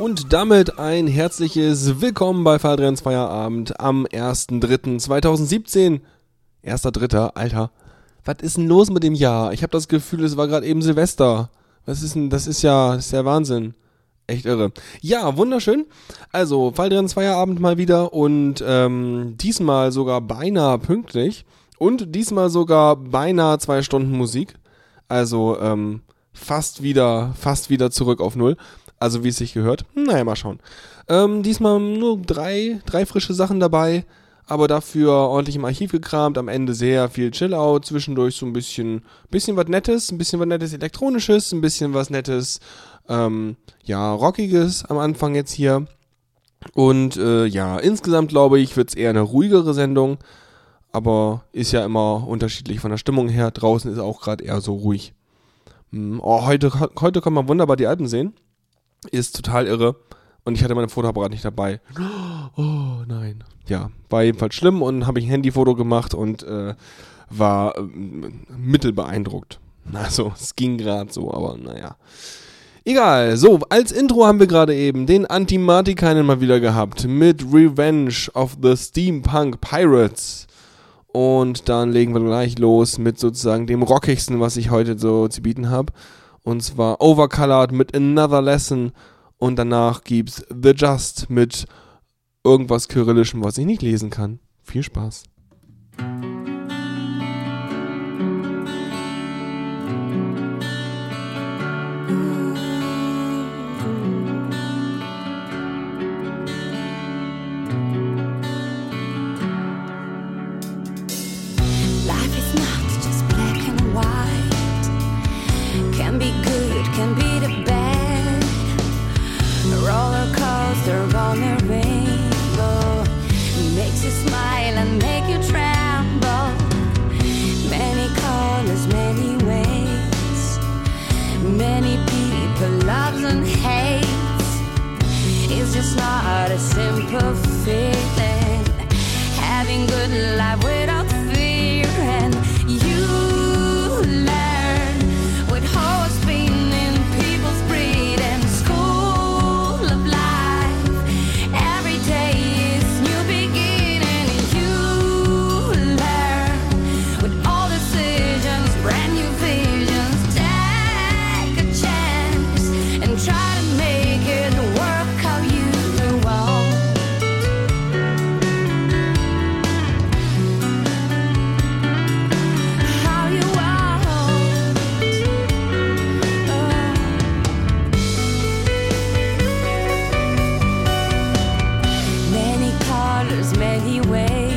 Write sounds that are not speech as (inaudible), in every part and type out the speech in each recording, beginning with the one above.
Und damit ein herzliches Willkommen bei Fadrens Feierabend am 1.3.2017. 1.3. Alter, was ist denn los mit dem Jahr? Ich habe das Gefühl, es war gerade eben Silvester. Was ist denn, das ist ja, das ist ja Wahnsinn. Echt irre. Ja, wunderschön. Also, Faldrens Feierabend mal wieder und ähm, diesmal sogar beinahe pünktlich und diesmal sogar beinahe zwei Stunden Musik. Also, ähm, fast wieder, fast wieder zurück auf Null. Also wie es sich gehört. Naja, mal schauen. Ähm, diesmal nur drei, drei frische Sachen dabei, aber dafür ordentlich im Archiv gekramt. Am Ende sehr viel Chill-Out, zwischendurch so ein bisschen, bisschen was Nettes, ein bisschen was Nettes Elektronisches, ein bisschen was Nettes, ähm, ja, Rockiges am Anfang jetzt hier. Und äh, ja, insgesamt glaube ich, wird es eher eine ruhigere Sendung. Aber ist ja immer unterschiedlich von der Stimmung her. Draußen ist auch gerade eher so ruhig. Hm, oh, heute, heute kann man wunderbar die Alpen sehen ist total irre. Und ich hatte mein Fotoapparat nicht dabei. Oh nein. Ja, war jedenfalls schlimm und habe ich ein Handyfoto gemacht und äh, war äh, mittelbeeindruckt. (laughs) Also, es ging gerade so, aber naja. Egal, so, als Intro haben wir gerade eben den Antimatikainen mal wieder gehabt mit Revenge of the Steampunk Pirates. Und dann legen wir gleich los mit sozusagen dem rockigsten, was ich heute so zu bieten habe. Und zwar Overcolored mit Another Lesson. Und danach gibt's The Just mit irgendwas Kyrillischem, was ich nicht lesen kann. Viel Spaß. perfect. anyway.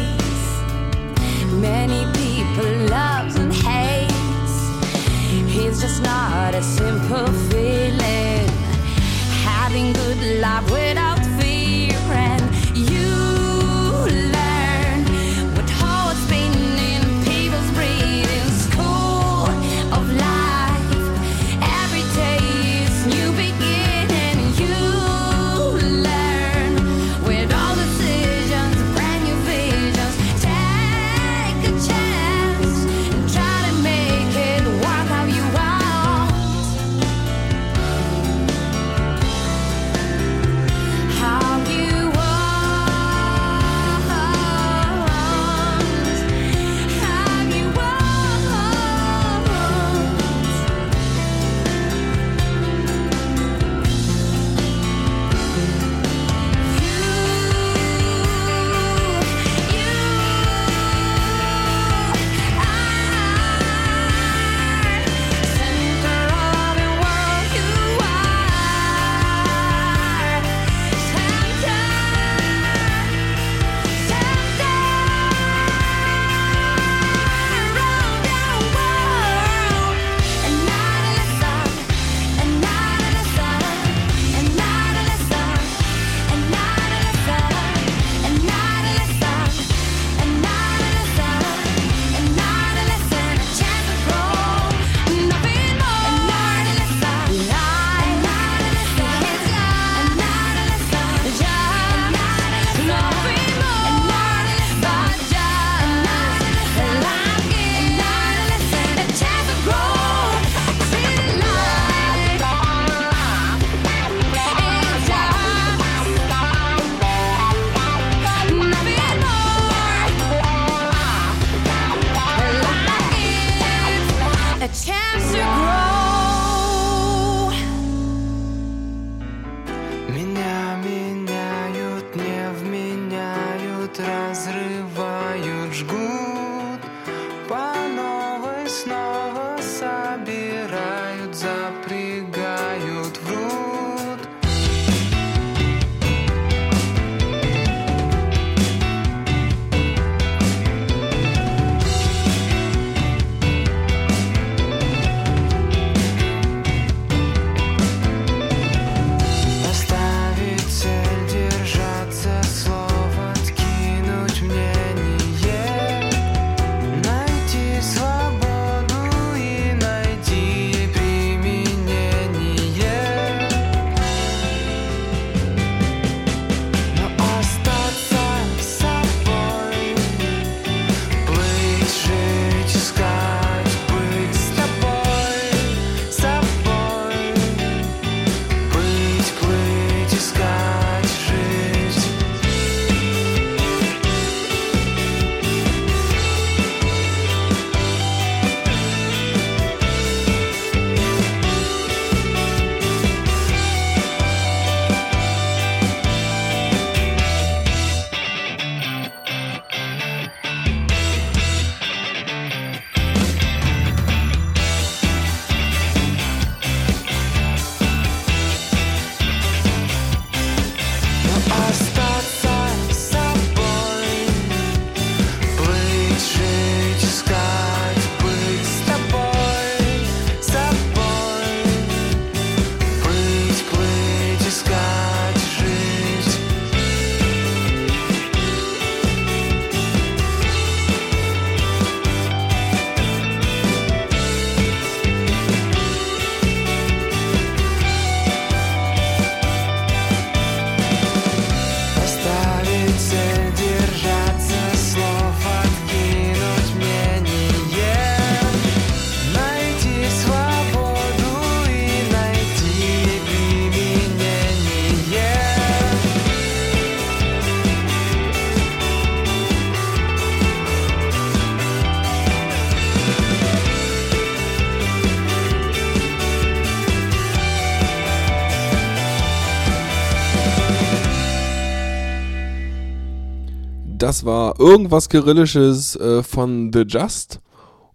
Das war irgendwas Kyrillisches äh, von The Just.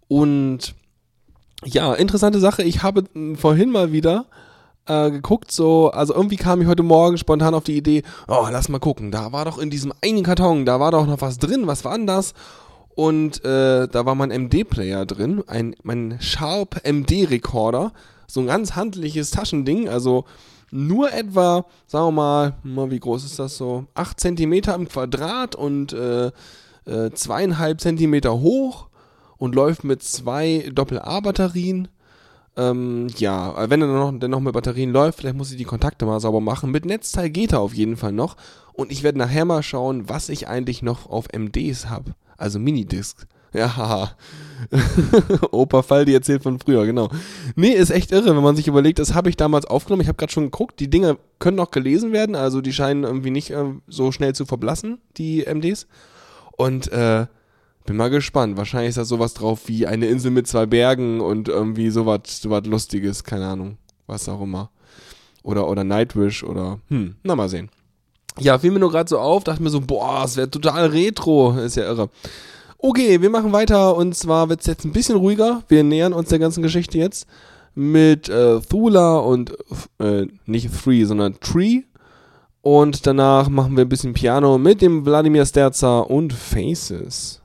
Und ja, interessante Sache. Ich habe äh, vorhin mal wieder äh, geguckt, so, also irgendwie kam ich heute Morgen spontan auf die Idee, oh, lass mal gucken, da war doch in diesem einen Karton, da war doch noch was drin, was war denn das? Und äh, da war mein MD-Player drin, ein, mein Sharp MD-Recorder, so ein ganz handliches Taschending, also nur etwa, sagen wir mal, wie groß ist das so, 8 cm im Quadrat und äh, äh, zweieinhalb Zentimeter hoch und läuft mit zwei Doppel-A-Batterien. Ähm, ja, wenn er noch, denn noch mit Batterien läuft, vielleicht muss ich die Kontakte mal sauber machen. Mit Netzteil geht er auf jeden Fall noch. Und ich werde nachher mal schauen, was ich eigentlich noch auf MDs habe. Also Minidiscs. Ja, haha. (laughs) Opa Faldi erzählt von früher, genau. Nee, ist echt irre, wenn man sich überlegt, das habe ich damals aufgenommen. Ich habe gerade schon geguckt, die Dinge können noch gelesen werden, also die scheinen irgendwie nicht äh, so schnell zu verblassen, die MDs. Und äh, bin mal gespannt. Wahrscheinlich ist da sowas drauf wie eine Insel mit zwei Bergen und irgendwie sowas sowas Lustiges, keine Ahnung. Was auch immer. Oder, oder Nightwish oder, hm, na mal sehen. Ja, fiel mir nur gerade so auf, dachte mir so, boah, das wäre total retro. Ist ja irre. Okay, wir machen weiter und zwar wird es jetzt ein bisschen ruhiger. Wir nähern uns der ganzen Geschichte jetzt mit äh, Thula und äh, nicht Three, sondern Tree. Und danach machen wir ein bisschen Piano mit dem Wladimir Sterza und Faces.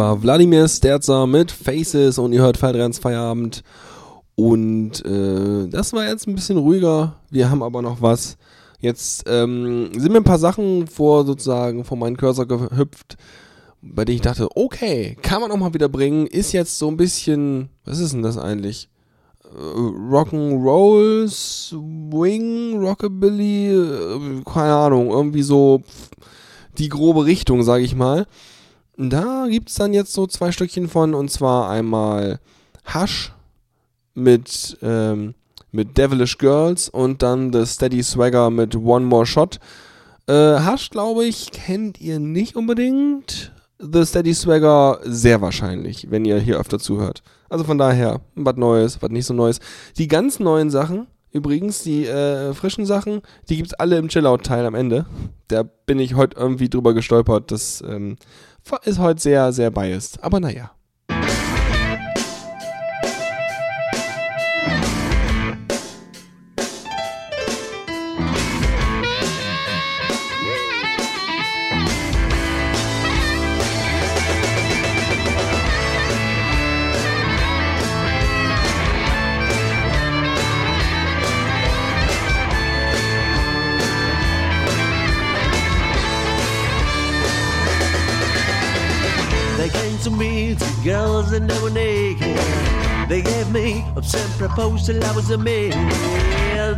War Wladimir Sterzer mit Faces und ihr hört Feierabend Feierabend. Und äh, das war jetzt ein bisschen ruhiger. Wir haben aber noch was. Jetzt ähm, sind mir ein paar Sachen vor sozusagen vor meinen Cursor gehüpft, bei denen ich dachte, okay, kann man auch mal wieder bringen. Ist jetzt so ein bisschen, was ist denn das eigentlich? Äh, Rock'n'Roll, Swing, Rockabilly, äh, keine Ahnung, irgendwie so die grobe Richtung, sage ich mal. Da gibt es dann jetzt so zwei Stückchen von, und zwar einmal Hush mit, ähm, mit Devilish Girls und dann The Steady Swagger mit One More Shot. Äh, Hush, glaube ich, kennt ihr nicht unbedingt. The Steady Swagger sehr wahrscheinlich, wenn ihr hier öfter zuhört. Also von daher, was Neues, was nicht so Neues. Die ganz neuen Sachen, übrigens, die äh, frischen Sachen, die gibt's alle im Chillout-Teil am Ende. Da bin ich heute irgendwie drüber gestolpert. Das ähm, ist heute sehr, sehr biased. Aber naja. Girls and they were naked. They gave me a sent proposal, I was a man.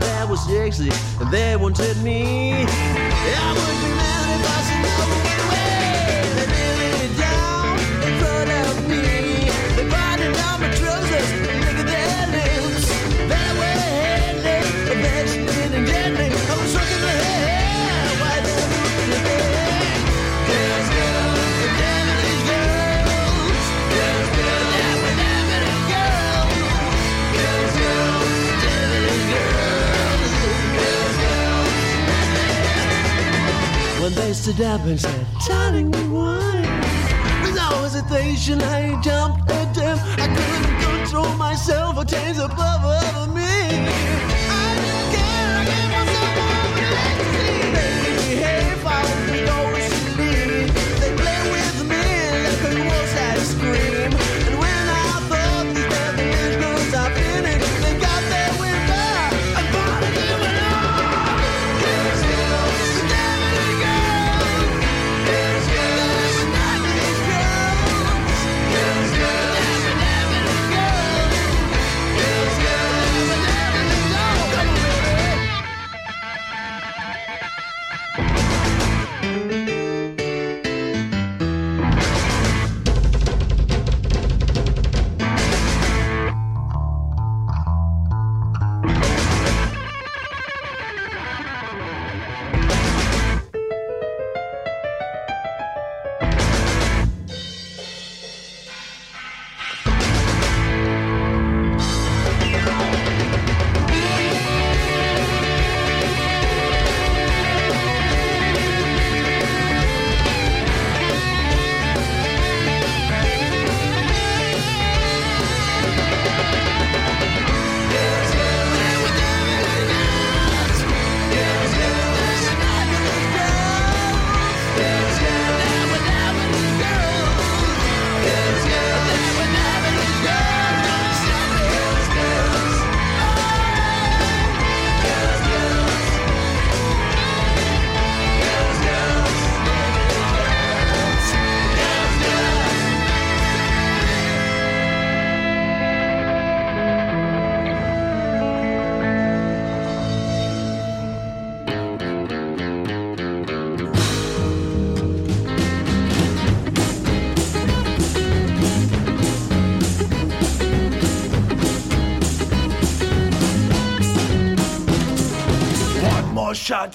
That was sexy, and they wanted me. I would be mad if I said no. Stood up and said, Darling, we want it. Without hesitation, I jumped at them. I couldn't control myself, a taste above over me.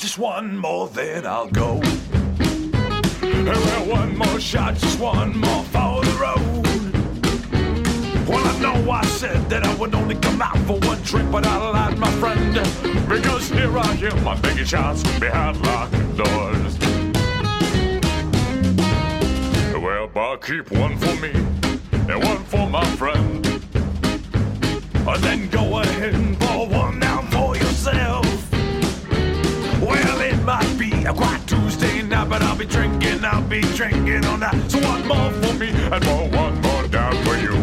Just one more, then I'll go. Well, one more shot, just one more for the road. Well, I know I said that I would only come out for one drink, but I lied, my friend. Because here I am, I'm taking shots behind locked doors. Well, bar, keep one for me and one for my friend. And then go ahead and pour one a quiet Tuesday night, but I'll be drinking I'll be drinking on that. So one more for me and more, one more down for you.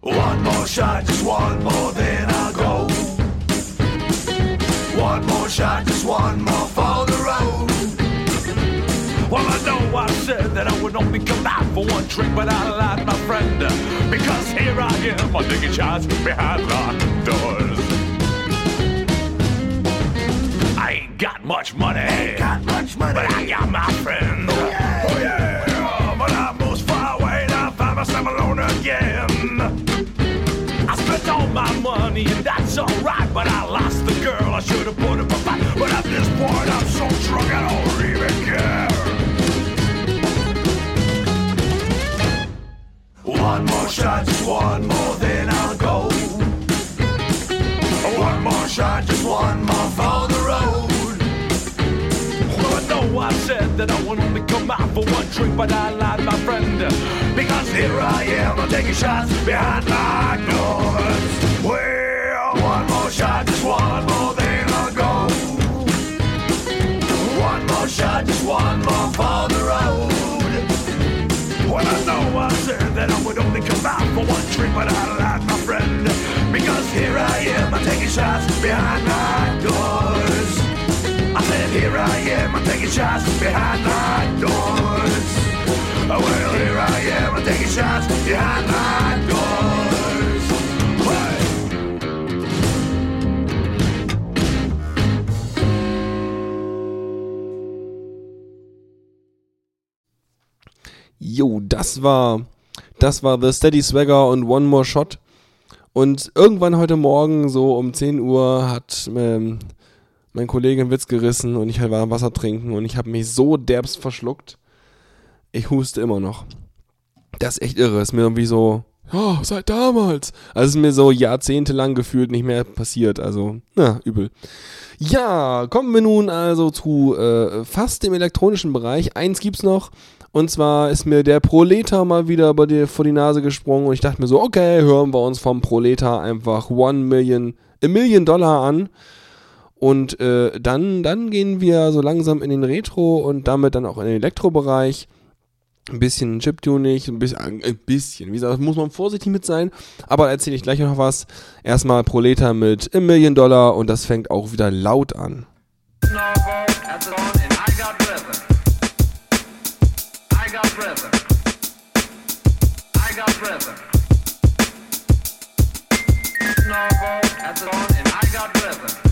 One more shot, just one more, then I'll go. One more shot, just one more for the road. Well, I know I said that I would only come out for one drink, but I lied, my friend. Because here I am, I'm taking shots behind locked doors. Much money, ain't got much money, but I got my friend. Oh yeah, oh yeah. But I'm most far away, and I find myself alone again. I spent all my money and that's alright, but I lost the girl. I should have put up a fight, but at this point I'm so drunk I don't even care. One more shot, just one more, then I'll go. One more shot, just one Said that I would only come out for one drink, but I lied, my friend. Because here I am, I'm taking shots behind my doors. Well, one more shot, just one more, then I'll go. One more shot, just one more for the road. Well, I know I said that I would only come out for one drink, but I lied, my friend. Because here I am, I'm taking shots behind my doors. Said, here I am, I'm taking shots behind my doors. Oh, well, here I am, I'm taking shots behind my doors. Jo, das war, das war The Steady Swagger und One More Shot. Und irgendwann heute Morgen, so um 10 Uhr, hat ähm, mein Kollege einen Witz gerissen und ich war Wasser trinken und ich habe mich so derbst verschluckt. Ich huste immer noch. Das ist echt irre. Ist mir irgendwie so, ja, seit damals. Also ist mir so jahrzehntelang gefühlt nicht mehr passiert. Also, na, übel. Ja, kommen wir nun also zu äh, fast dem elektronischen Bereich. Eins gibt's noch. Und zwar ist mir der Proletar mal wieder bei dir vor die Nase gesprungen und ich dachte mir so, okay, hören wir uns vom Proletar einfach One Million, a Million Dollar an. Und äh, dann, dann gehen wir so langsam in den Retro und damit dann auch in den Elektrobereich. Ein bisschen Chiptuning, ein bisschen, ein bisschen, wie gesagt, muss man vorsichtig mit sein. Aber erzähle ich gleich noch was. Erstmal Proletar mit a Million Dollar und das fängt auch wieder laut an. Snowball at the dawn, and I got rhythm.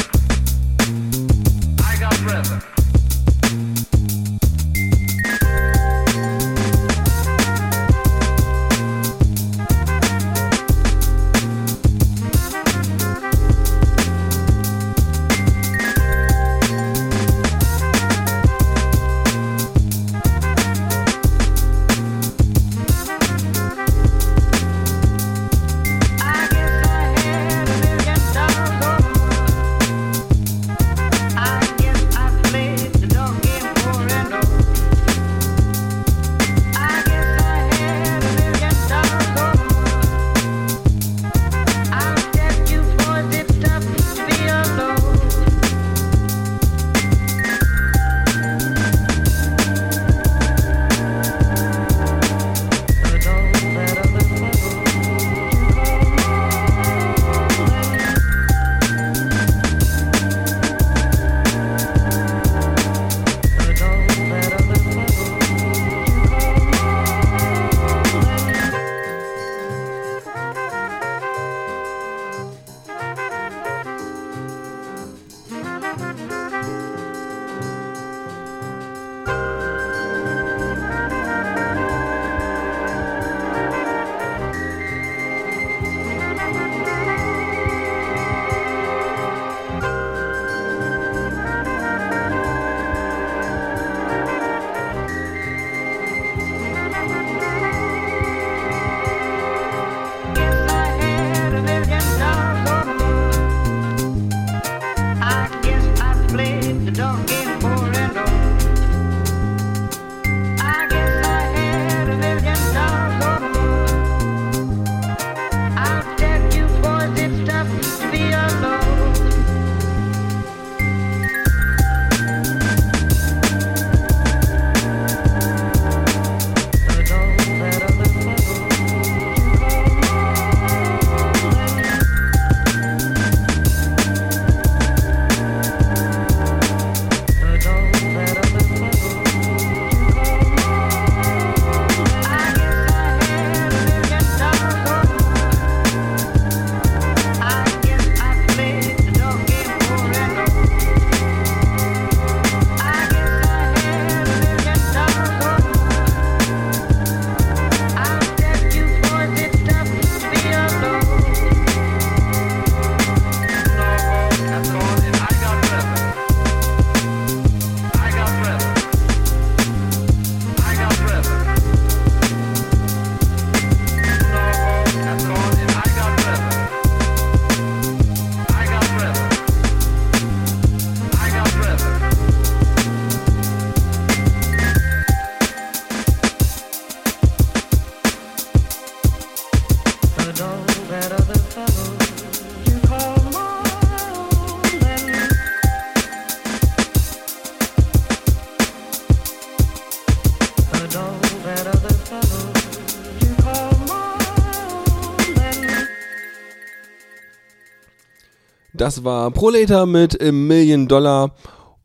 Das war Proleta mit A Million Dollar.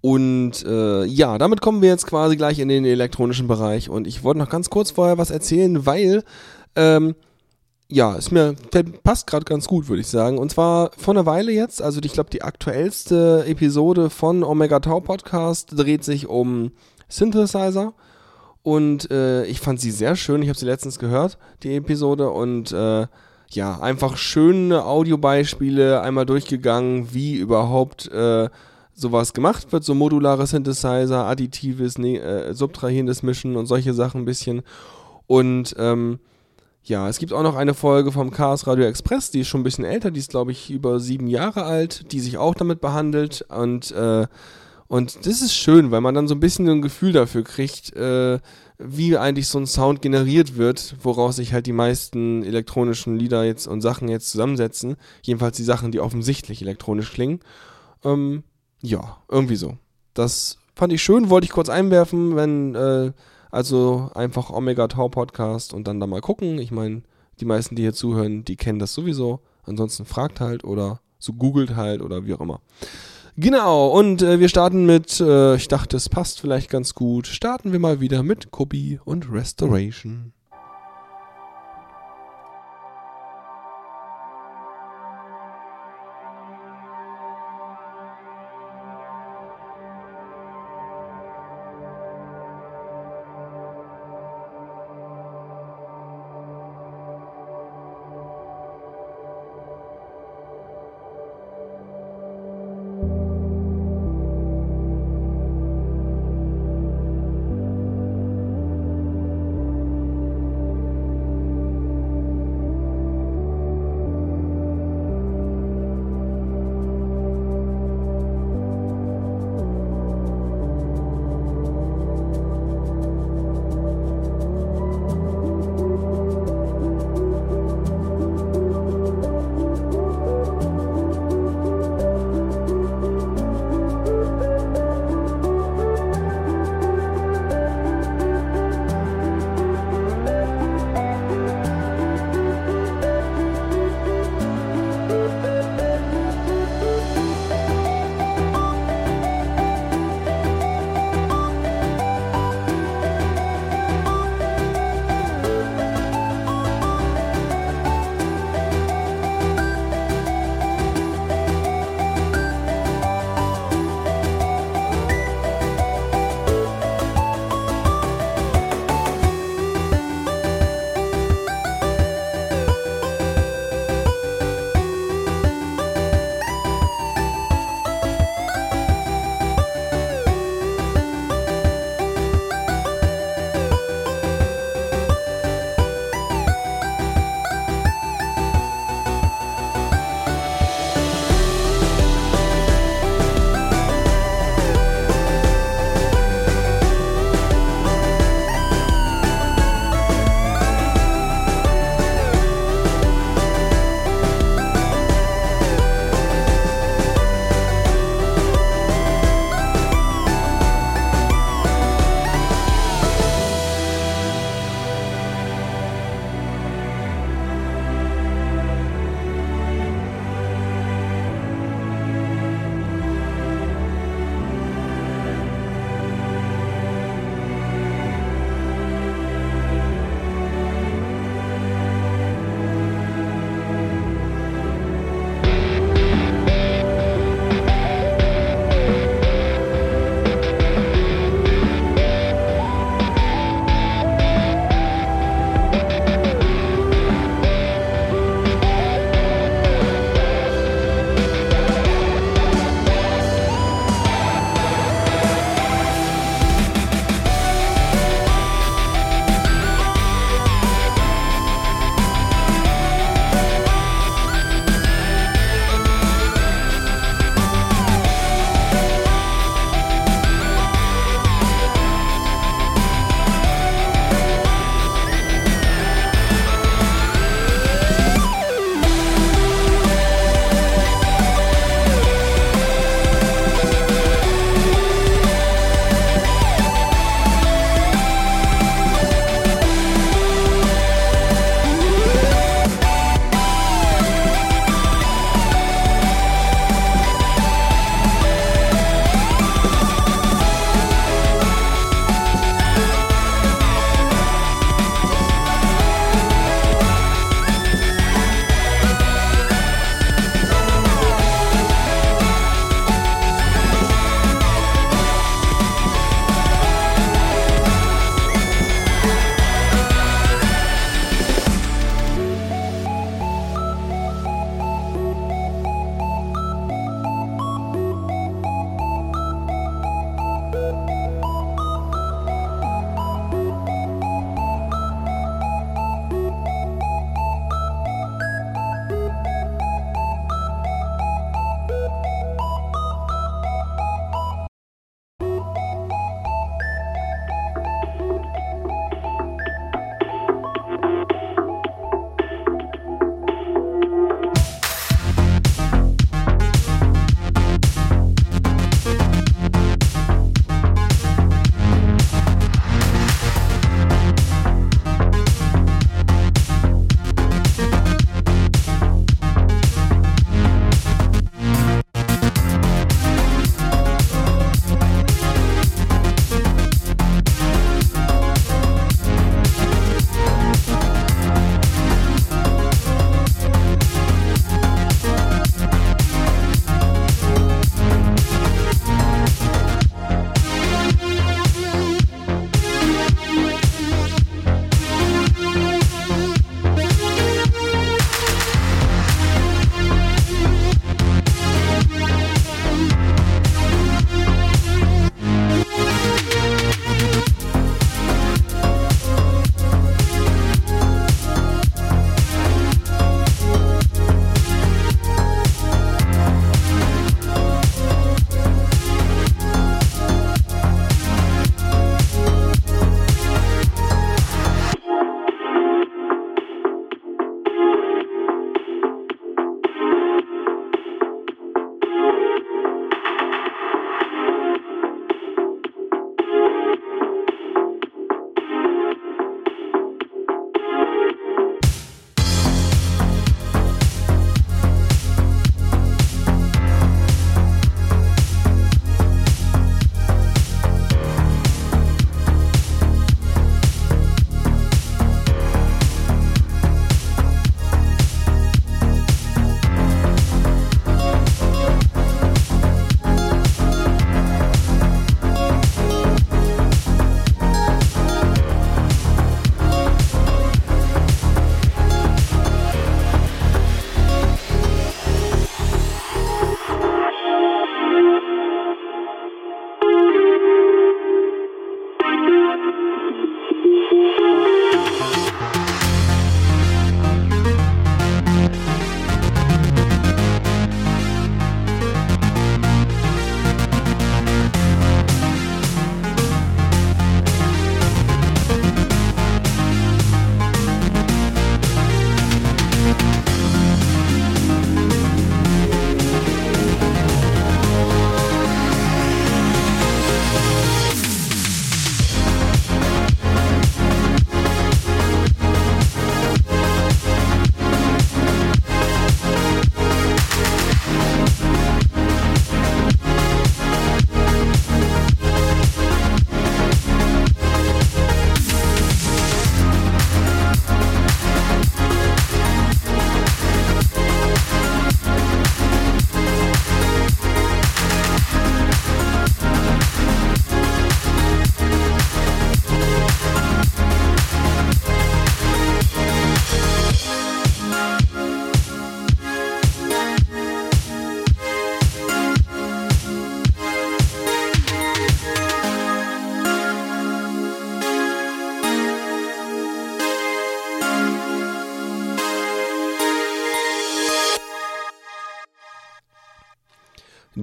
Und äh, ja, damit kommen wir jetzt quasi gleich in den elektronischen Bereich. Und ich wollte noch ganz kurz vorher was erzählen, weil ähm, ja, ist mir passt gerade ganz gut, würde ich sagen. Und zwar vor einer Weile jetzt, also ich glaube die aktuellste Episode von Omega Tau Podcast dreht sich um Synthesizer. Und äh, ich fand sie sehr schön. Ich habe sie letztens gehört, die Episode. Und äh, ja, einfach schöne Audiobeispiele einmal durchgegangen, wie überhaupt äh, sowas gemacht wird. So modulare Synthesizer, additives, ne, äh, subtrahierendes Mischen und solche Sachen ein bisschen. Und ähm, ja, es gibt auch noch eine Folge vom Chaos Radio Express, die ist schon ein bisschen älter, die ist glaube ich über sieben Jahre alt, die sich auch damit behandelt und äh, und das ist schön, weil man dann so ein bisschen ein Gefühl dafür kriegt, äh, wie eigentlich so ein Sound generiert wird, woraus sich halt die meisten elektronischen Lieder jetzt und Sachen jetzt zusammensetzen. Jedenfalls die Sachen, die offensichtlich elektronisch klingen. Ähm, ja, irgendwie so. Das fand ich schön, wollte ich kurz einwerfen, wenn, äh, also einfach Omega Tau Podcast und dann da mal gucken. Ich meine, die meisten, die hier zuhören, die kennen das sowieso. Ansonsten fragt halt oder so googelt halt oder wie auch immer. Genau, und äh, wir starten mit, äh, ich dachte, es passt vielleicht ganz gut, starten wir mal wieder mit Kobi und Restoration.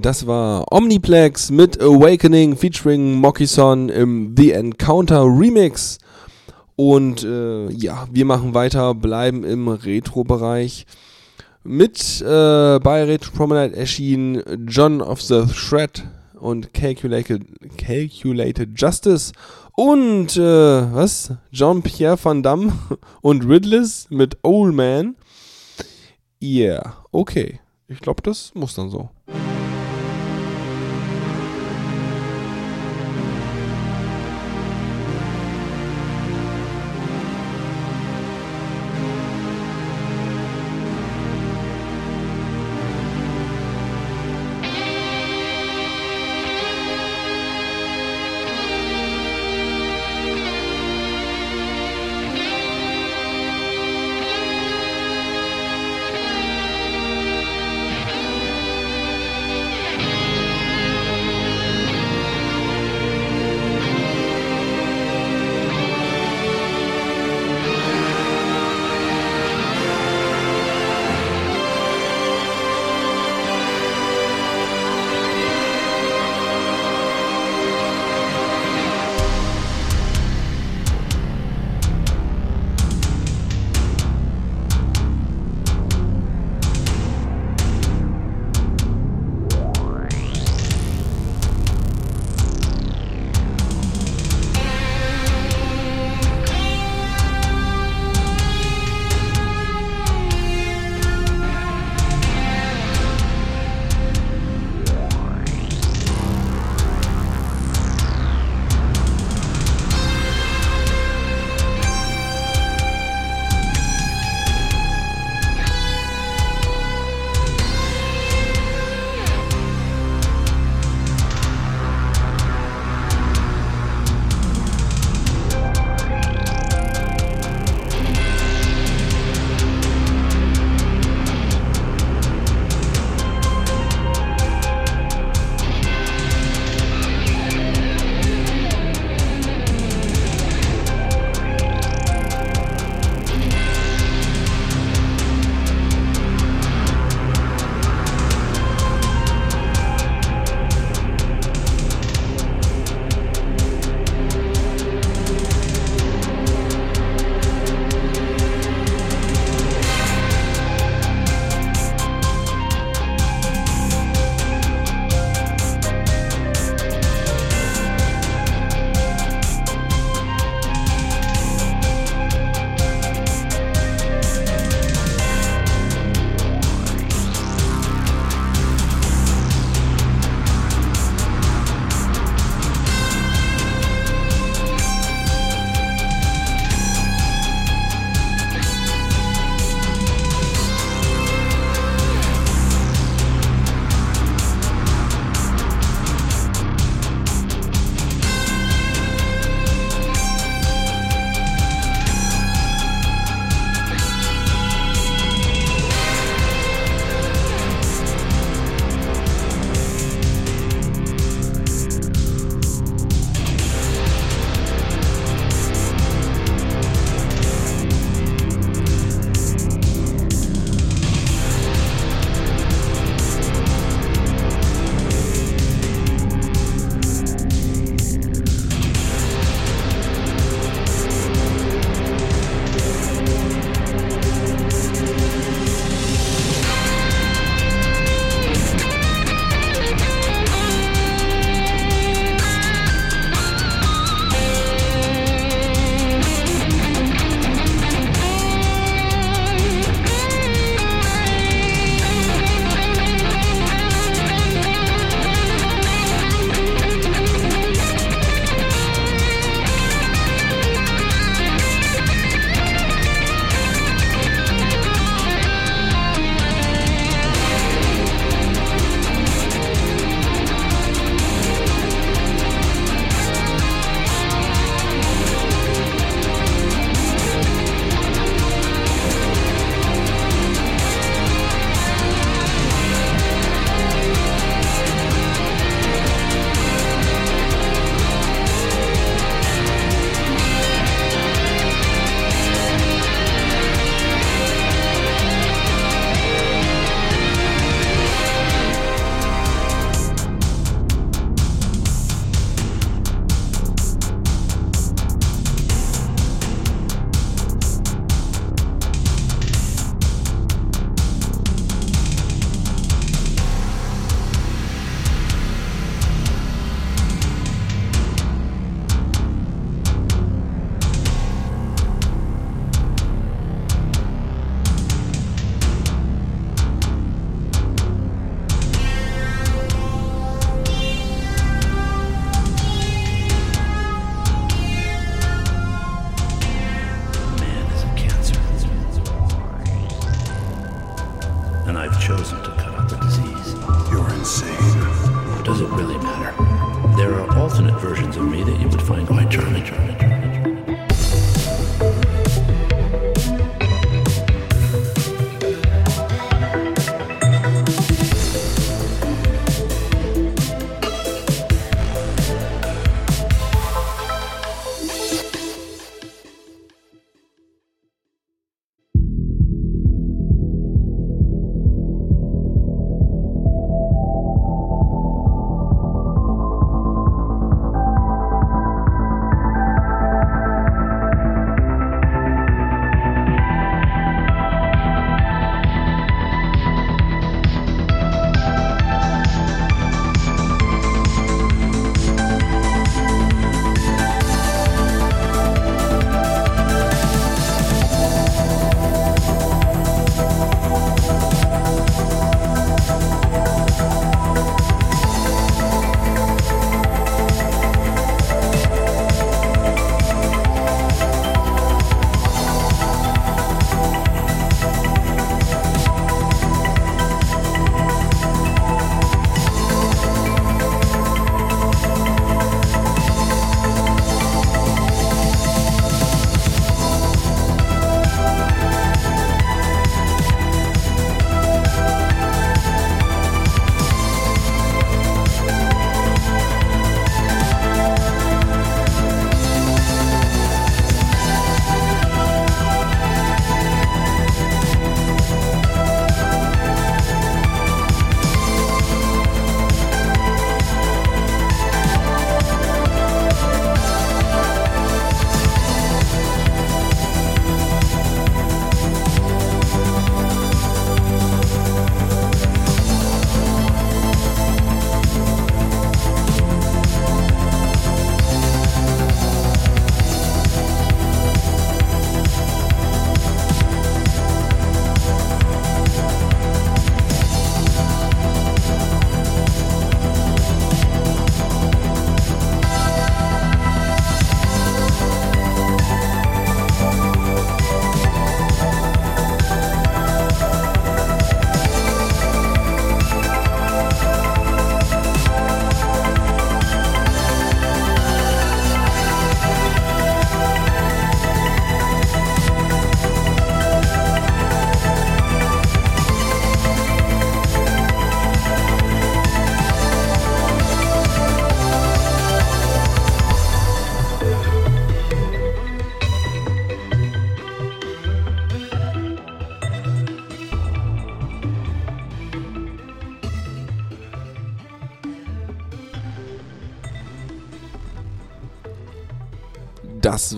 Das war Omniplex mit Awakening featuring Mokkison im The Encounter Remix. Und äh, ja, wir machen weiter, bleiben im Retro-Bereich. Mit äh, bei Retro Promenade erschienen John of the Shred und Calculated, Calculated Justice und äh, was? Jean-Pierre Van Damme (laughs) und Ridless mit Old Man. Yeah, okay. Ich glaube, das muss dann so.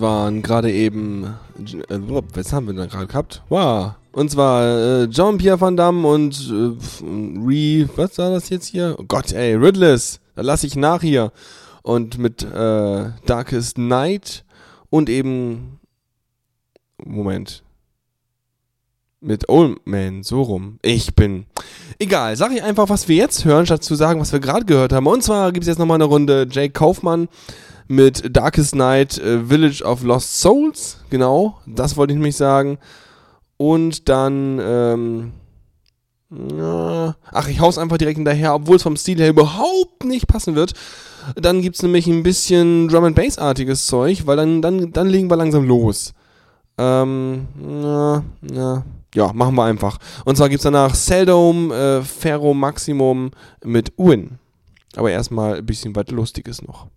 Waren gerade eben. Äh, was haben wir denn gerade gehabt? Wow. Und zwar äh, Jean-Pierre Van Damme und äh, Re. Was war das jetzt hier? Oh Gott, ey, Ridless. Da lasse ich nach hier. Und mit äh, Darkest Night und eben. Moment. Mit Old Man, so rum. Ich bin. Egal, sag ich einfach, was wir jetzt hören, statt zu sagen, was wir gerade gehört haben. Und zwar gibt es jetzt nochmal eine Runde Jake Kaufmann mit Darkest Night, äh, Village of Lost Souls. Genau, das wollte ich nämlich sagen. Und dann, ähm, ja, ach, ich hau's einfach direkt hinterher, obwohl es vom Stil her überhaupt nicht passen wird. Dann gibt's nämlich ein bisschen Drum and Bass-artiges Zeug, weil dann, dann, dann legen wir langsam los. Ähm, ja, ja, ja, machen wir einfach. Und zwar gibt's danach Seldom, äh, Ferro Maximum mit Uin. Aber erstmal ein bisschen was Lustiges noch.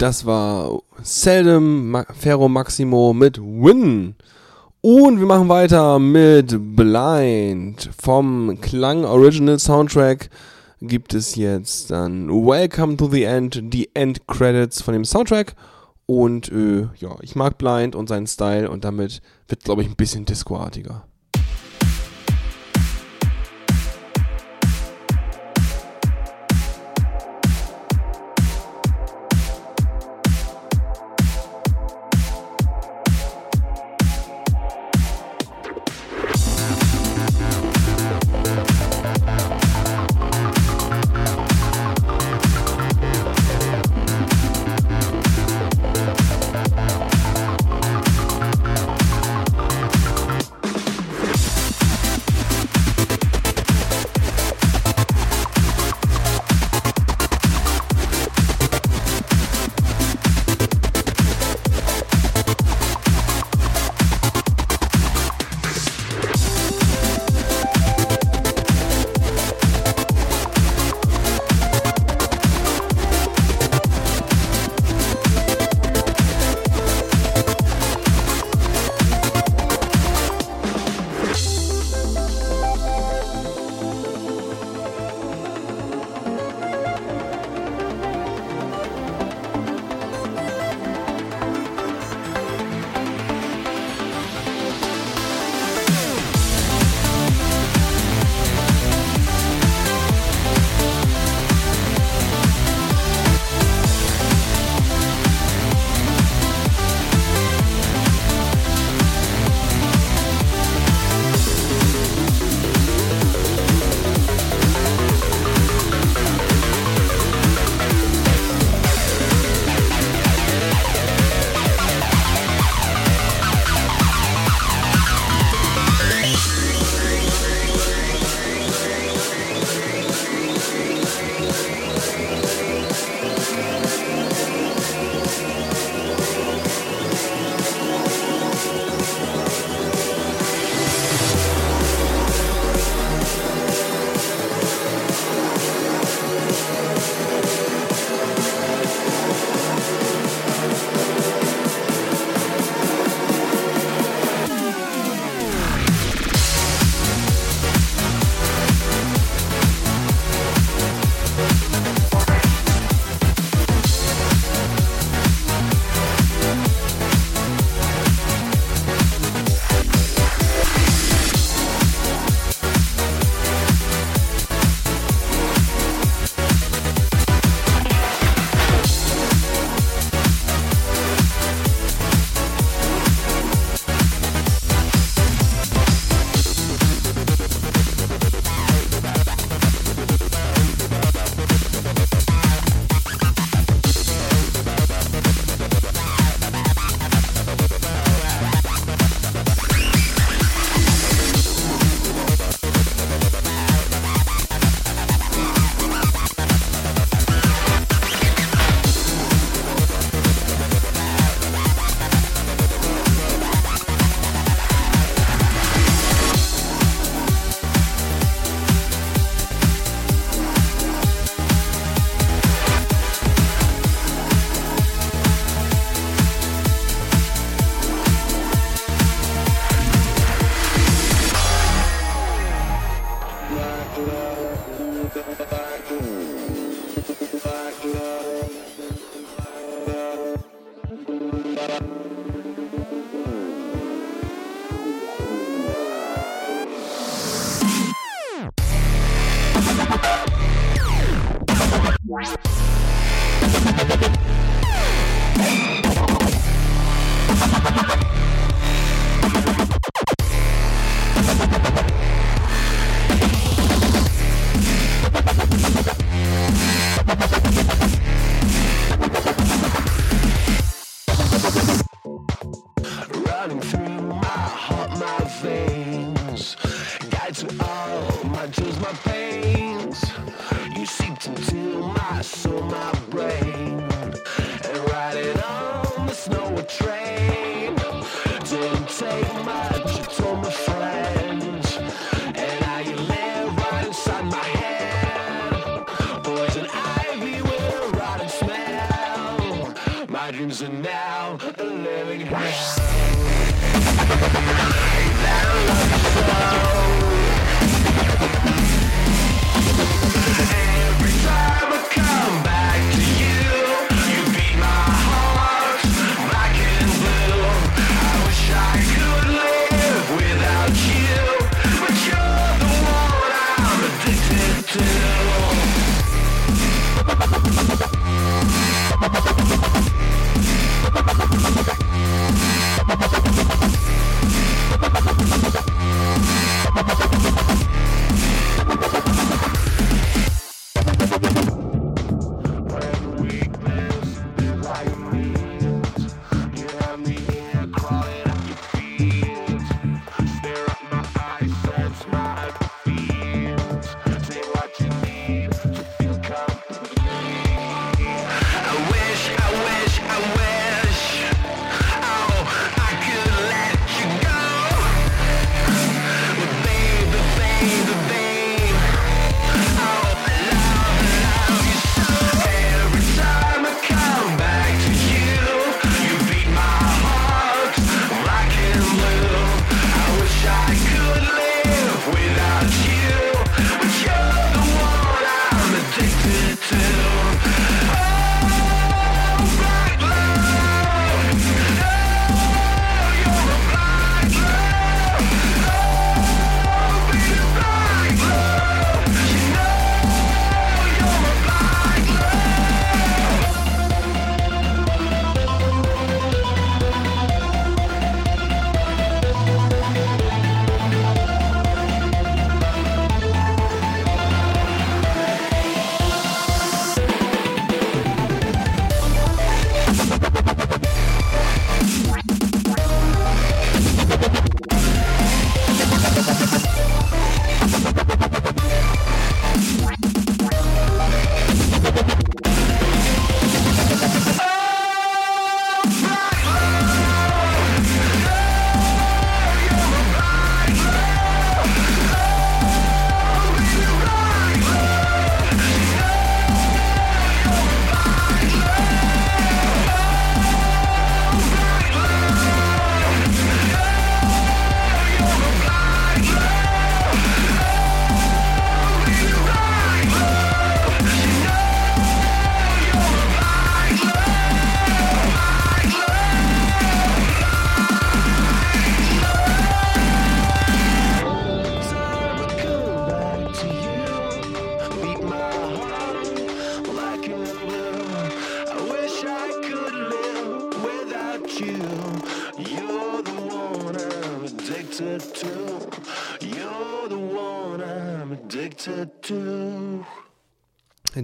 Das war Seldom Ma Ferro Maximo mit Win. Und wir machen weiter mit Blind. Vom Klang Original Soundtrack gibt es jetzt dann Welcome to the End, die End Credits von dem Soundtrack. Und äh, ja, ich mag Blind und seinen Style und damit wird, glaube ich, ein bisschen discoartiger.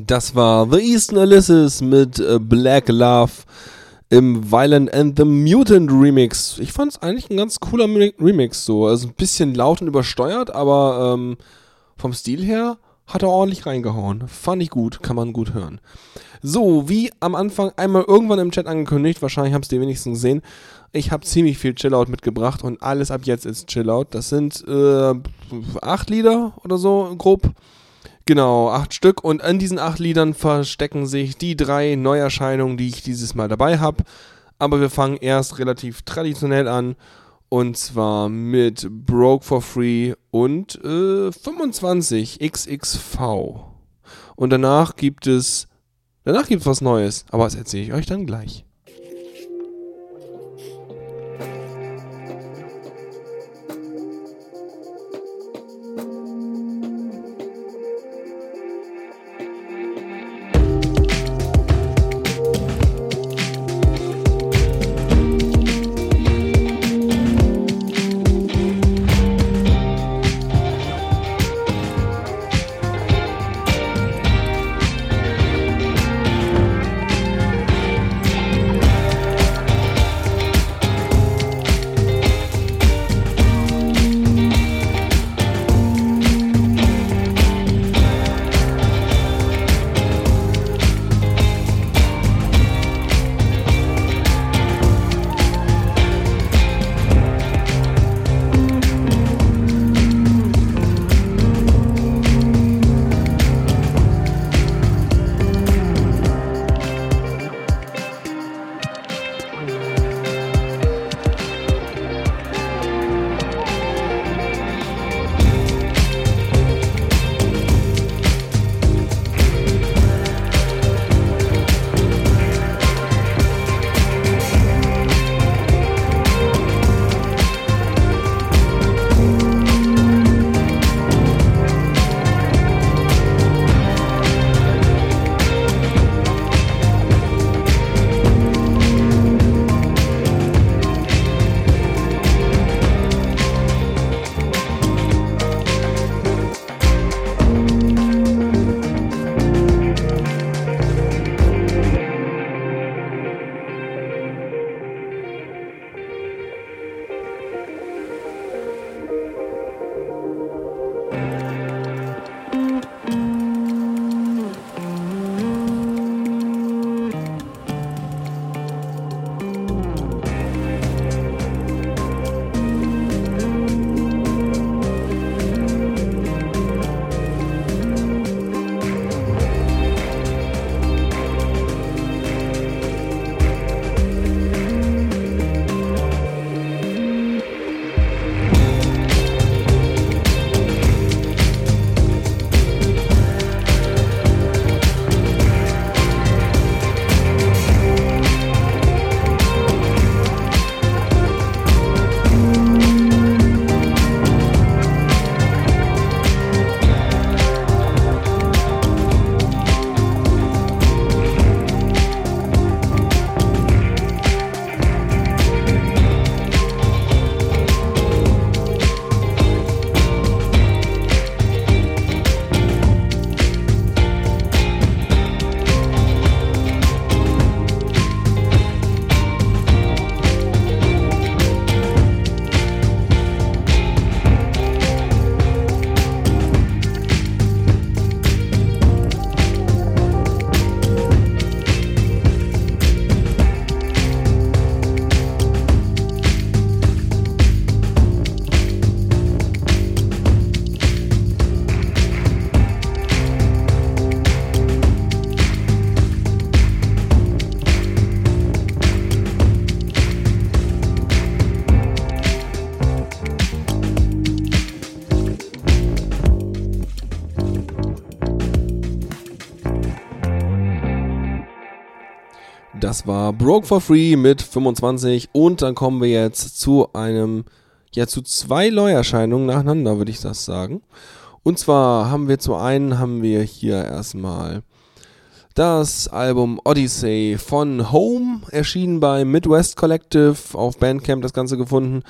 Das war The Eastern Ulysses mit äh, Black Love im Violent and the Mutant Remix. Ich fand es eigentlich ein ganz cooler Mi- Remix so. Also ein bisschen laut und übersteuert, aber ähm, vom Stil her hat er ordentlich reingehauen. Fand ich gut, kann man gut hören. So, wie am Anfang einmal irgendwann im Chat angekündigt, wahrscheinlich es die wenigsten gesehen, ich habe ziemlich viel Chillout mitgebracht und alles ab jetzt ist Chillout. Das sind äh, acht Lieder oder so grob. Genau, acht Stück. Und in diesen acht Liedern verstecken sich die drei Neuerscheinungen, die ich dieses Mal dabei habe. Aber wir fangen erst relativ traditionell an. Und zwar mit Broke for Free und äh, 25 XXV. Und danach gibt es. Danach gibt es was Neues. Aber das erzähle ich euch dann gleich. Das war Broke for Free mit 25 und dann kommen wir jetzt zu einem, ja zu zwei Neuerscheinungen nacheinander, würde ich das sagen. Und zwar haben wir zu einen haben wir hier erstmal das Album Odyssey von Home, erschienen bei Midwest Collective auf Bandcamp das Ganze gefunden.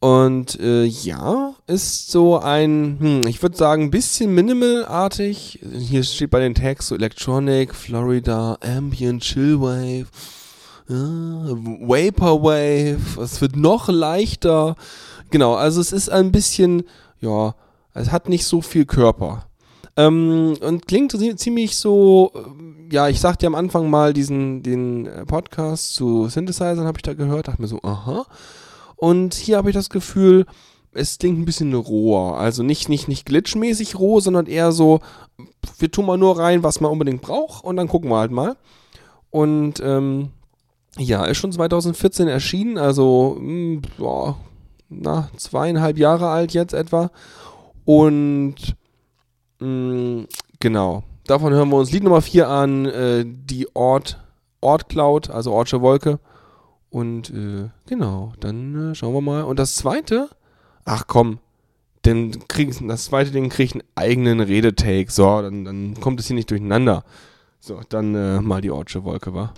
Und äh, ja, ist so ein, hm, ich würde sagen, ein bisschen minimalartig. Hier steht bei den Tags so Electronic, Florida, Ambient, Chillwave, ja, Vaporwave. Es wird noch leichter. Genau, also es ist ein bisschen, ja, es hat nicht so viel Körper. Ähm, und klingt zie- ziemlich so, äh, ja, ich sagte am Anfang mal diesen, den äh, Podcast zu Synthesizern habe ich da gehört, dachte mir so, aha. Und hier habe ich das Gefühl, es klingt ein bisschen roher. Also nicht, nicht, nicht glitchmäßig roh, sondern eher so, wir tun mal nur rein, was man unbedingt braucht und dann gucken wir halt mal. Und ähm, ja, ist schon 2014 erschienen, also mh, boah, na, zweieinhalb Jahre alt jetzt etwa. Und mh, genau, davon hören wir uns Lied Nummer 4 an, äh, die Ort, Ort Cloud, also Ortsche Wolke. Und äh, genau, dann äh, schauen wir mal. Und das zweite, ach komm, dann krieg, das zweite Ding kriegt einen eigenen Redetake. So, dann, dann kommt es hier nicht durcheinander. So, dann äh, mal die Ortsche Wolke, war.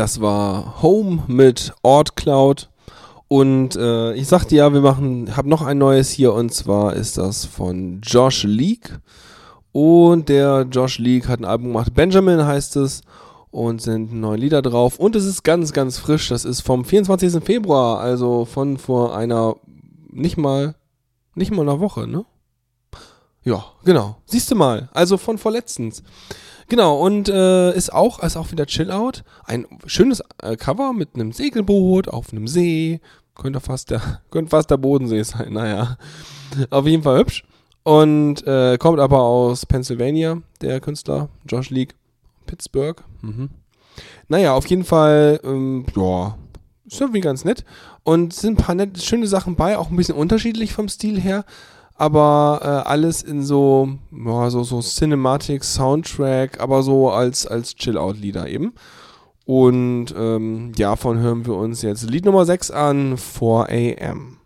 Das war Home mit Ort Cloud. Und äh, ich sagte ja, wir machen, hab noch ein neues hier und zwar ist das von Josh Leak. Und der Josh League hat ein Album gemacht, Benjamin heißt es, und sind neue Lieder drauf. Und es ist ganz, ganz frisch. Das ist vom 24. Februar, also von vor einer, nicht mal, nicht mal einer Woche, ne? Ja, genau. Siehst du mal. Also von vorletztens. Genau, und äh, ist auch, ist auch wieder Chill-Out. Ein schönes äh, Cover mit einem Segelboot auf einem See. Könnte fast der, (laughs) könnte fast der Bodensee sein, naja. Auf jeden Fall hübsch. Und äh, kommt aber aus Pennsylvania, der Künstler, Josh League. Pittsburgh. Mhm. Naja, auf jeden Fall, ähm, ja, ist irgendwie ganz nett. Und sind ein paar nette, schöne Sachen bei, auch ein bisschen unterschiedlich vom Stil her. Aber äh, alles in so, ja, so, so Cinematic Soundtrack, aber so als, als Chill-Out-Lieder eben. Und ähm, ja, davon hören wir uns jetzt Lied Nummer 6 an, 4 AM.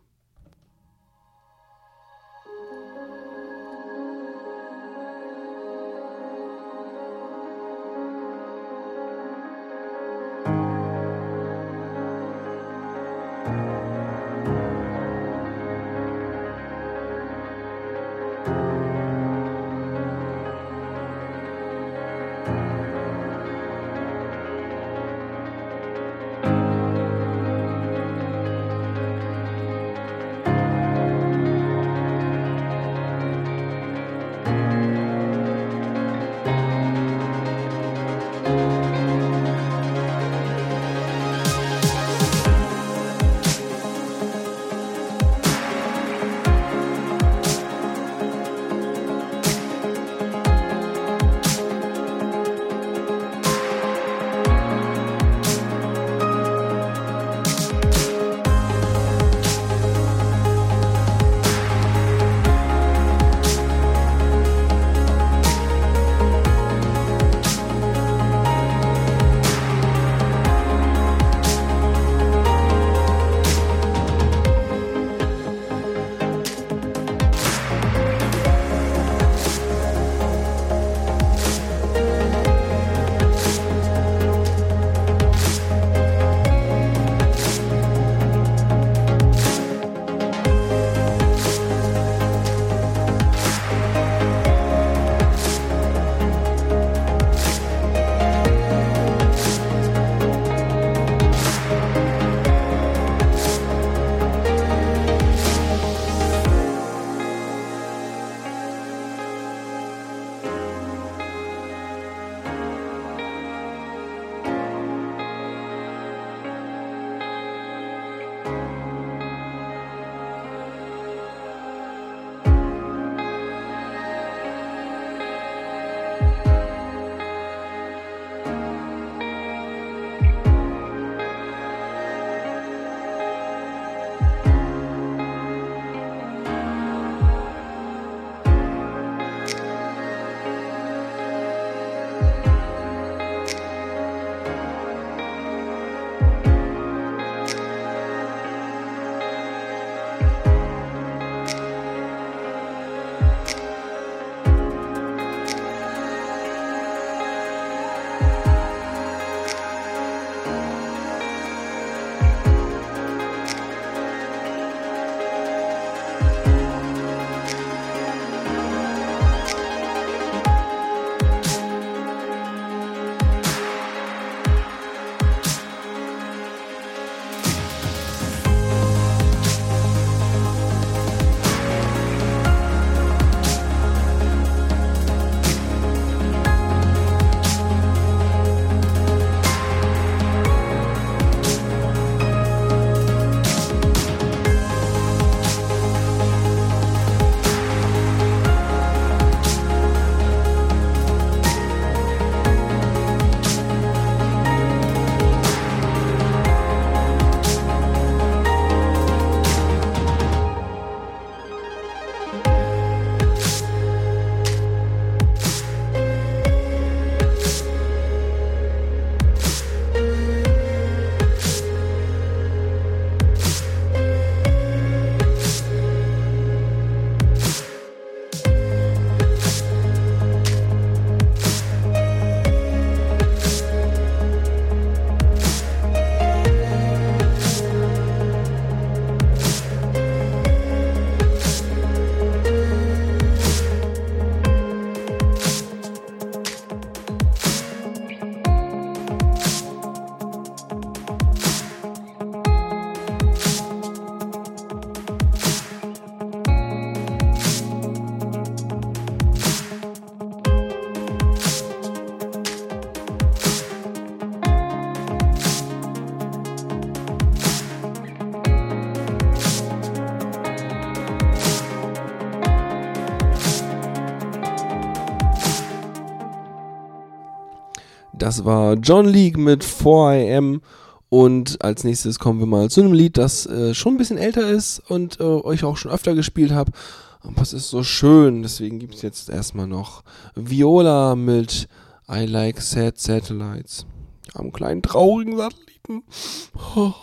Das war John League mit 4am. Und als nächstes kommen wir mal zu einem Lied, das äh, schon ein bisschen älter ist und äh, euch auch schon öfter gespielt habe. Aber es ist so schön, deswegen gibt es jetzt erstmal noch Viola mit I Like Sad Satellites. Am kleinen traurigen Satelliten. Oh.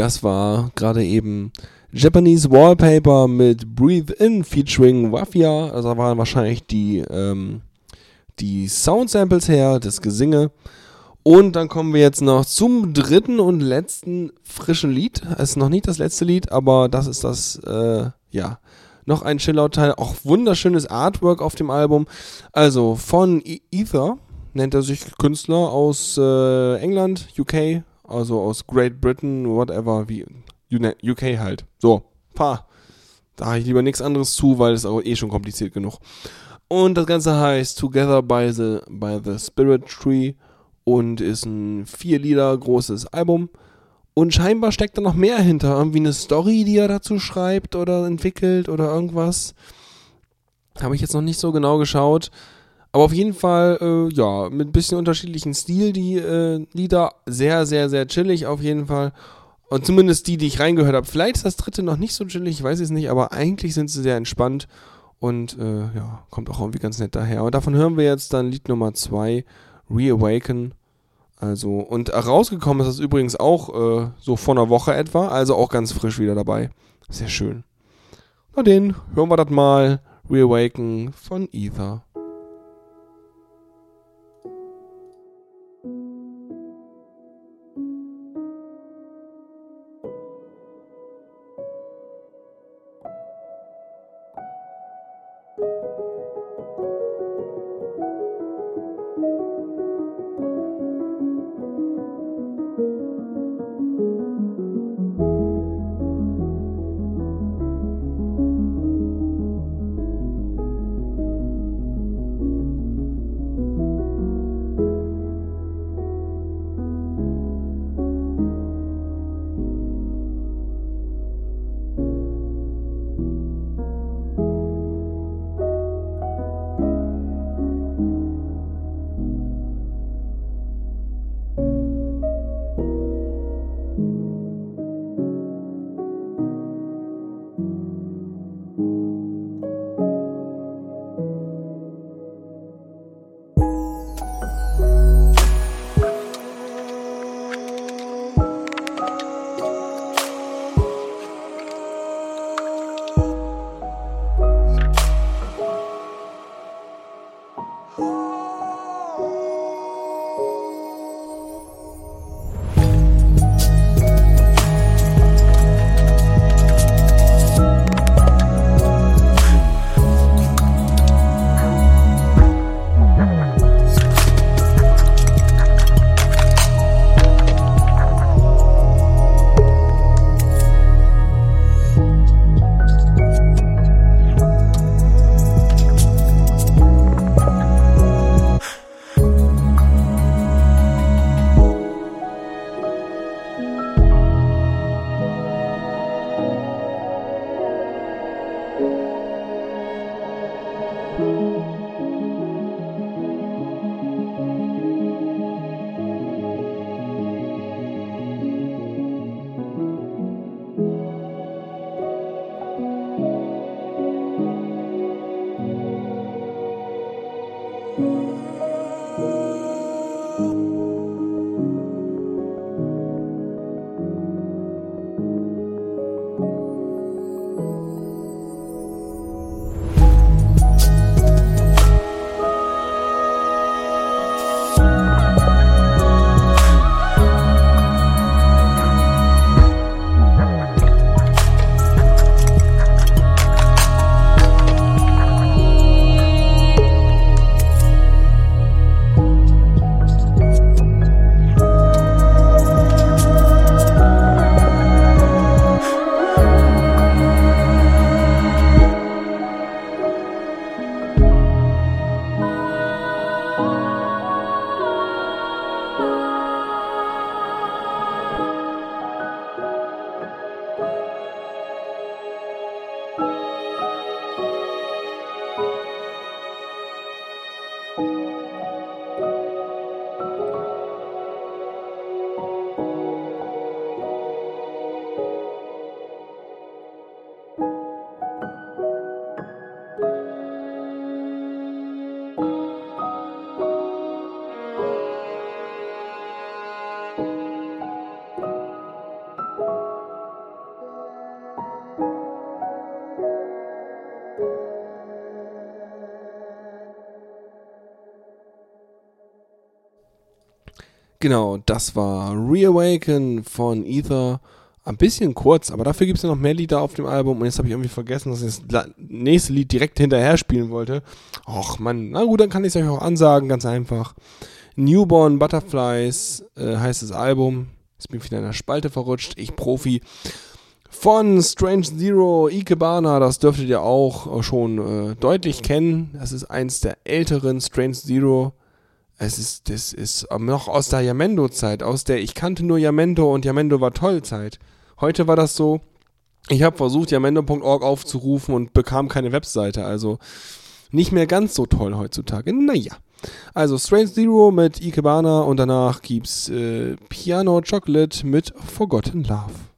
Das war gerade eben Japanese Wallpaper mit Breathe In featuring Wafia. Also da waren wahrscheinlich die, ähm, die Sound-Samples her, das Gesinge. Und dann kommen wir jetzt noch zum dritten und letzten frischen Lied. Es ist noch nicht das letzte Lied, aber das ist das, äh, ja, noch ein Chillout-Teil. Auch wunderschönes Artwork auf dem Album. Also von E- Ether nennt er sich Künstler aus äh, England, UK, also aus Great Britain, whatever, wie UK halt. So, pa. Da habe ich lieber nichts anderes zu, weil es auch eh schon kompliziert genug. Und das Ganze heißt Together by the, by the Spirit Tree und ist ein vier Lieder großes Album. Und scheinbar steckt da noch mehr hinter. Irgendwie eine Story, die er dazu schreibt oder entwickelt oder irgendwas. Habe ich jetzt noch nicht so genau geschaut. Aber auf jeden Fall, äh, ja, mit ein bisschen unterschiedlichen Stil, die äh, Lieder. Sehr, sehr, sehr chillig auf jeden Fall. Und zumindest die, die ich reingehört habe. Vielleicht ist das dritte noch nicht so chillig, ich weiß es nicht, aber eigentlich sind sie sehr entspannt und äh, ja, kommt auch irgendwie ganz nett daher. Und davon hören wir jetzt dann Lied Nummer 2, Reawaken. Also, und rausgekommen ist das übrigens auch äh, so vor einer Woche etwa, also auch ganz frisch wieder dabei. Sehr schön. Na den, hören wir das mal. Reawaken von Ether. Genau, das war Reawaken von Ether. Ein bisschen kurz, aber dafür gibt es ja noch mehr Lieder auf dem Album. Und jetzt habe ich irgendwie vergessen, dass ich das nächste Lied direkt hinterher spielen wollte. Och Mann, na gut, dann kann ich es euch auch ansagen, ganz einfach. Newborn Butterflies äh, heißt das Album. Ist mir wieder in der Spalte verrutscht. Ich Profi. Von Strange Zero, Ikebana, das dürftet ihr auch schon äh, deutlich kennen. Das ist eins der älteren Strange Zero. Es ist, das ist noch aus der Yamendo-Zeit, aus der ich kannte nur Yamendo und Yamendo war toll Zeit. Heute war das so, ich habe versucht, yamendo.org aufzurufen und bekam keine Webseite, also nicht mehr ganz so toll heutzutage. Naja. Also Strange Zero mit Ikebana und danach gibt's äh, Piano Chocolate mit Forgotten Love.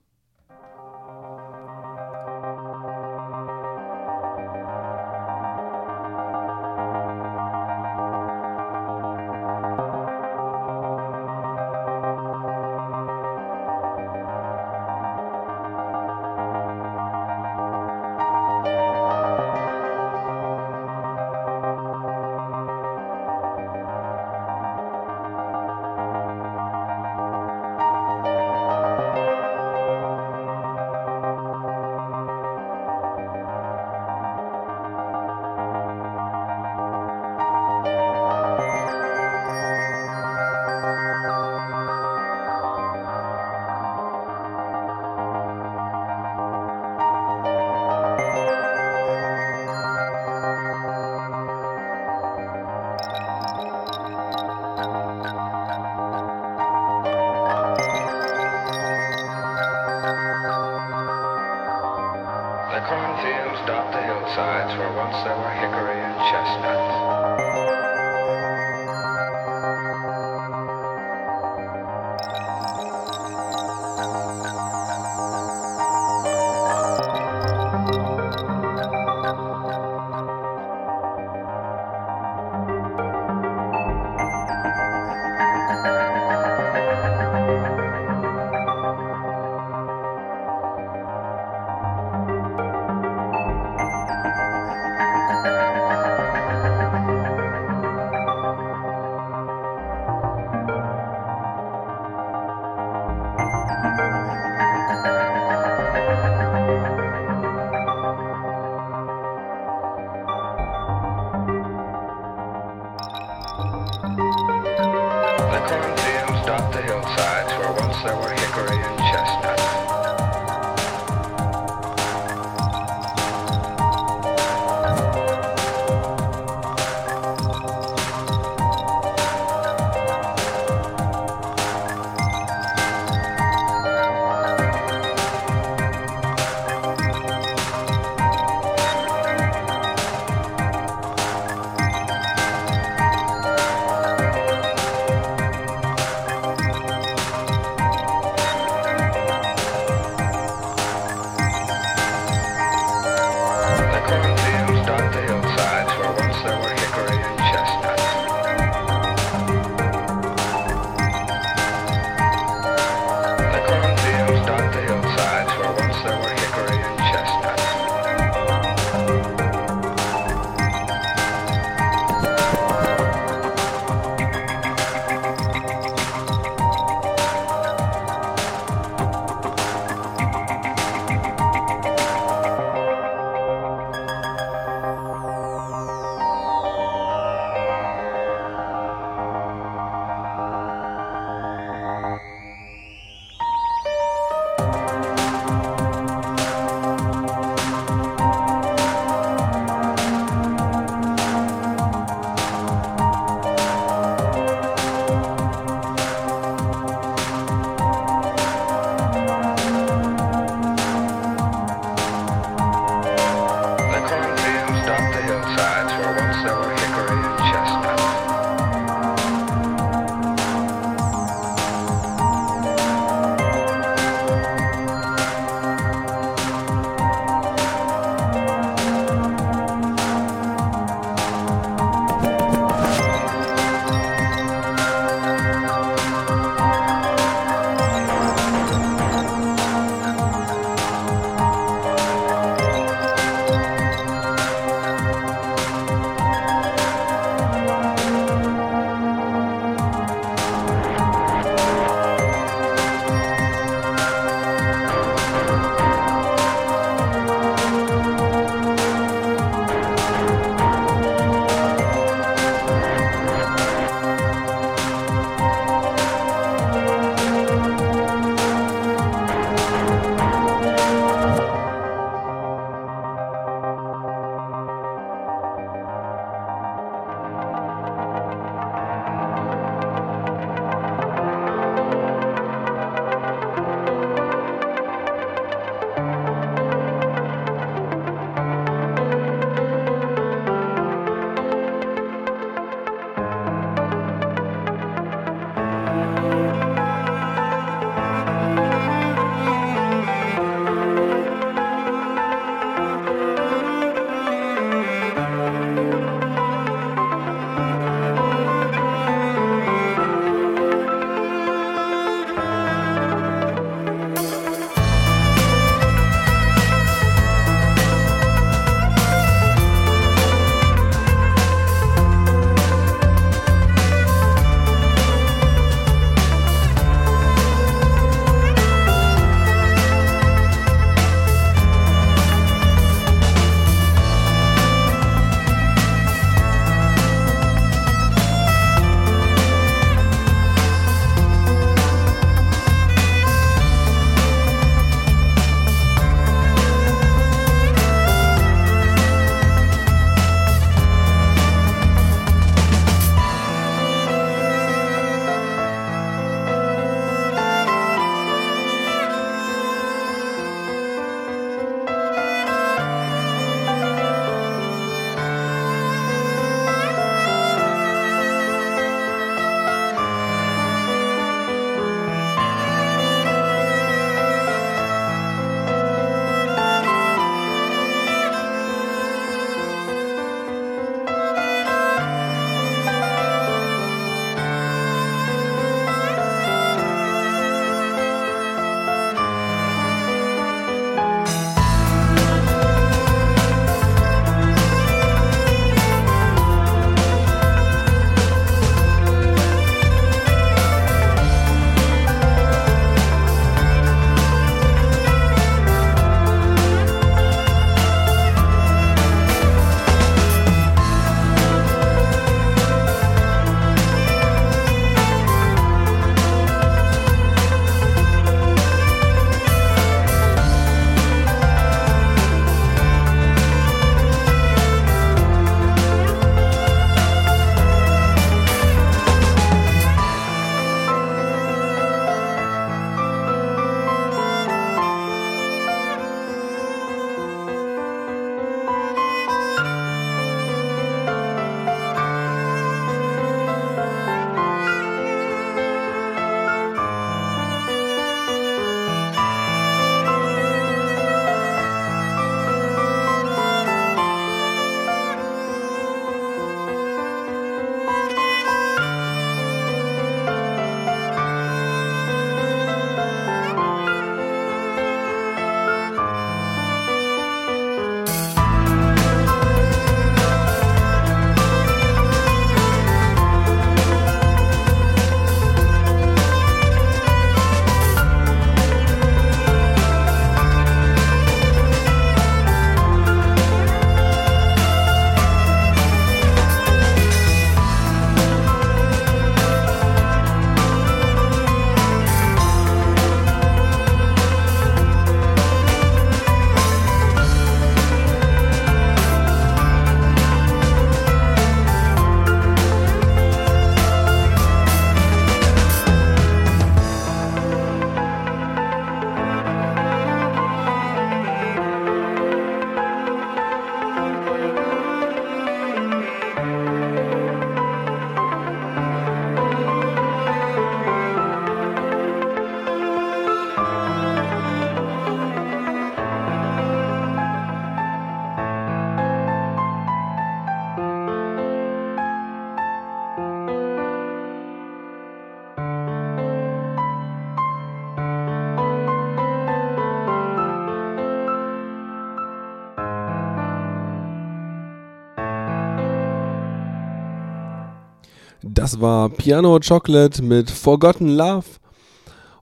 War Piano Chocolate mit Forgotten Love.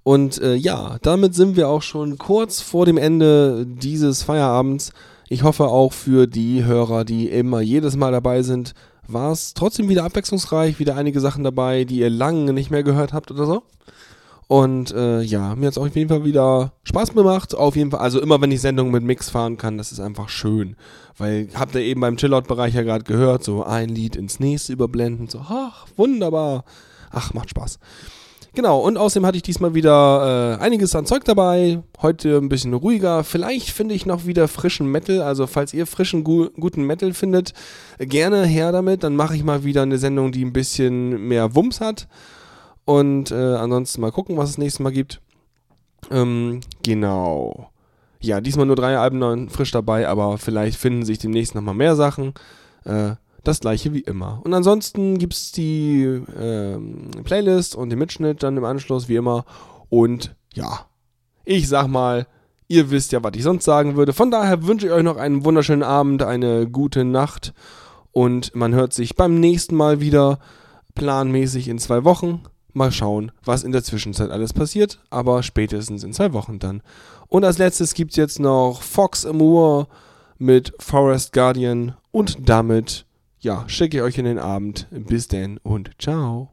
Und äh, ja, damit sind wir auch schon kurz vor dem Ende dieses Feierabends. Ich hoffe auch für die Hörer, die immer jedes Mal dabei sind, war es trotzdem wieder abwechslungsreich, wieder einige Sachen dabei, die ihr lange nicht mehr gehört habt oder so. Und äh, ja, mir hat es auf jeden Fall wieder Spaß gemacht. Auf jeden Fall, also immer wenn ich Sendungen mit Mix fahren kann, das ist einfach schön. Weil, habt ihr eben beim Chillout-Bereich ja gerade gehört, so ein Lied ins nächste überblenden, so, ach, wunderbar. Ach, macht Spaß. Genau, und außerdem hatte ich diesmal wieder äh, einiges an Zeug dabei. Heute ein bisschen ruhiger. Vielleicht finde ich noch wieder frischen Metal. Also, falls ihr frischen, gu guten Metal findet, gerne her damit. Dann mache ich mal wieder eine Sendung, die ein bisschen mehr Wumms hat. Und äh, ansonsten mal gucken, was es nächstes Mal gibt. Ähm, genau. Ja, diesmal nur drei Alben noch frisch dabei, aber vielleicht finden sich demnächst nochmal mehr Sachen. Äh, das gleiche wie immer. Und ansonsten gibt es die ähm, Playlist und den Mitschnitt dann im Anschluss wie immer. Und ja, ich sag mal, ihr wisst ja, was ich sonst sagen würde. Von daher wünsche ich euch noch einen wunderschönen Abend, eine gute Nacht. Und man hört sich beim nächsten Mal wieder planmäßig in zwei Wochen. Mal schauen, was in der Zwischenzeit alles passiert, aber spätestens in zwei Wochen dann. Und als letztes gibt es jetzt noch Fox Amour mit Forest Guardian und damit, ja, schicke ich euch in den Abend. Bis denn und ciao.